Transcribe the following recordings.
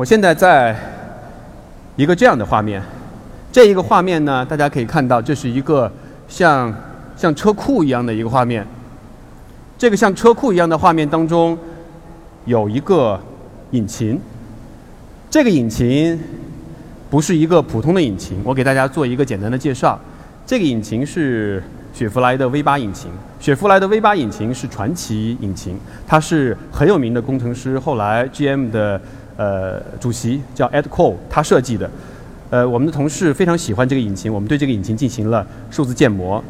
我现在在一个这样的画面，这一个画面呢，大家可以看到，这是一个像像车库一样的一个画面。这个像车库一样的画面当中，有一个引擎。这个引擎不是一个普通的引擎，我给大家做一个简单的介绍。这个引擎是雪佛兰的 V8 引擎。雪佛兰的 V8 引擎是传奇引擎，它是很有名的工程师，后来 GM 的呃主席叫 Ed Cole，他设计的。呃，我们的同事非常喜欢这个引擎，我们对这个引擎进行了数字建模。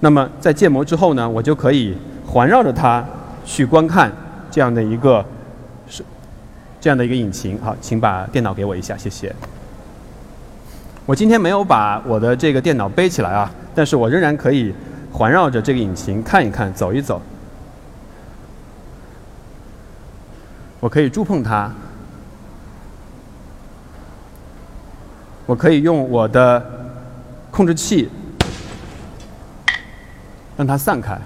那么在建模之后呢，我就可以环绕着它去观看这样的一个是这样的一个引擎。好，请把电脑给我一下，谢谢。我今天没有把我的这个电脑背起来啊，但是我仍然可以。环绕着这个引擎看一看，走一走。我可以触碰它，我可以用我的控制器让它散开。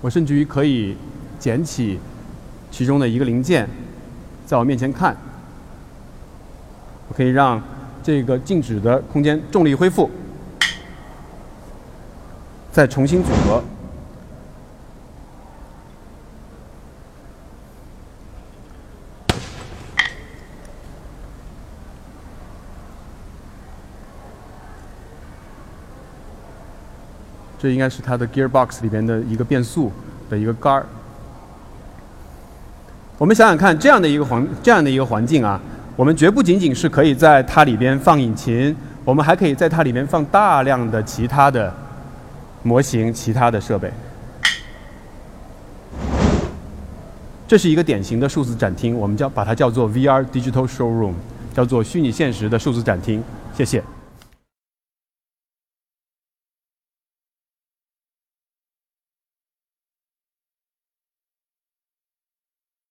我甚至于可以捡起其中的一个零件，在我面前看。我可以让这个静止的空间重力恢复。再重新组合，这应该是它的 gearbox 里边的一个变速的一个杆儿。我们想想看，这样的一个环这样的一个环境啊，我们绝不仅仅是可以在它里边放引擎，我们还可以在它里面放大量的其他的。模型其他的设备，这是一个典型的数字展厅，我们叫把它叫做 VR Digital Showroom，叫做虚拟现实的数字展厅。谢谢。